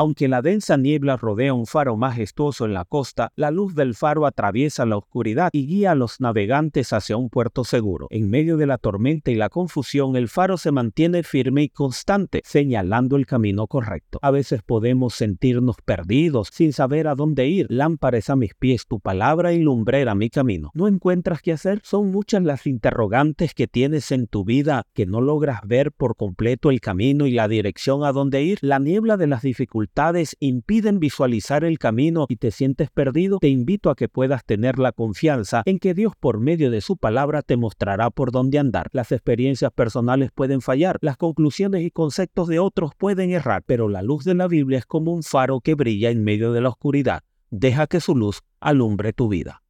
Aunque la densa niebla rodea un faro majestuoso en la costa, la luz del faro atraviesa la oscuridad y guía a los navegantes hacia un puerto seguro. En medio de la tormenta y la confusión, el faro se mantiene firme y constante, señalando el camino correcto. A veces podemos sentirnos perdidos, sin saber a dónde ir. Lámparas a mis pies, tu palabra y lumbrera mi camino. ¿No encuentras qué hacer? Son muchas las interrogantes que tienes en tu vida que no logras ver por completo el camino y la dirección a dónde ir. La niebla de las dificultades impiden visualizar el camino y te sientes perdido. Te invito a que puedas tener la confianza en que Dios por medio de su palabra te mostrará por dónde andar. Las experiencias personales pueden fallar, las conclusiones y conceptos de otros pueden errar, pero la luz de la Biblia es como un faro que brilla en medio de la oscuridad. Deja que su luz alumbre tu vida.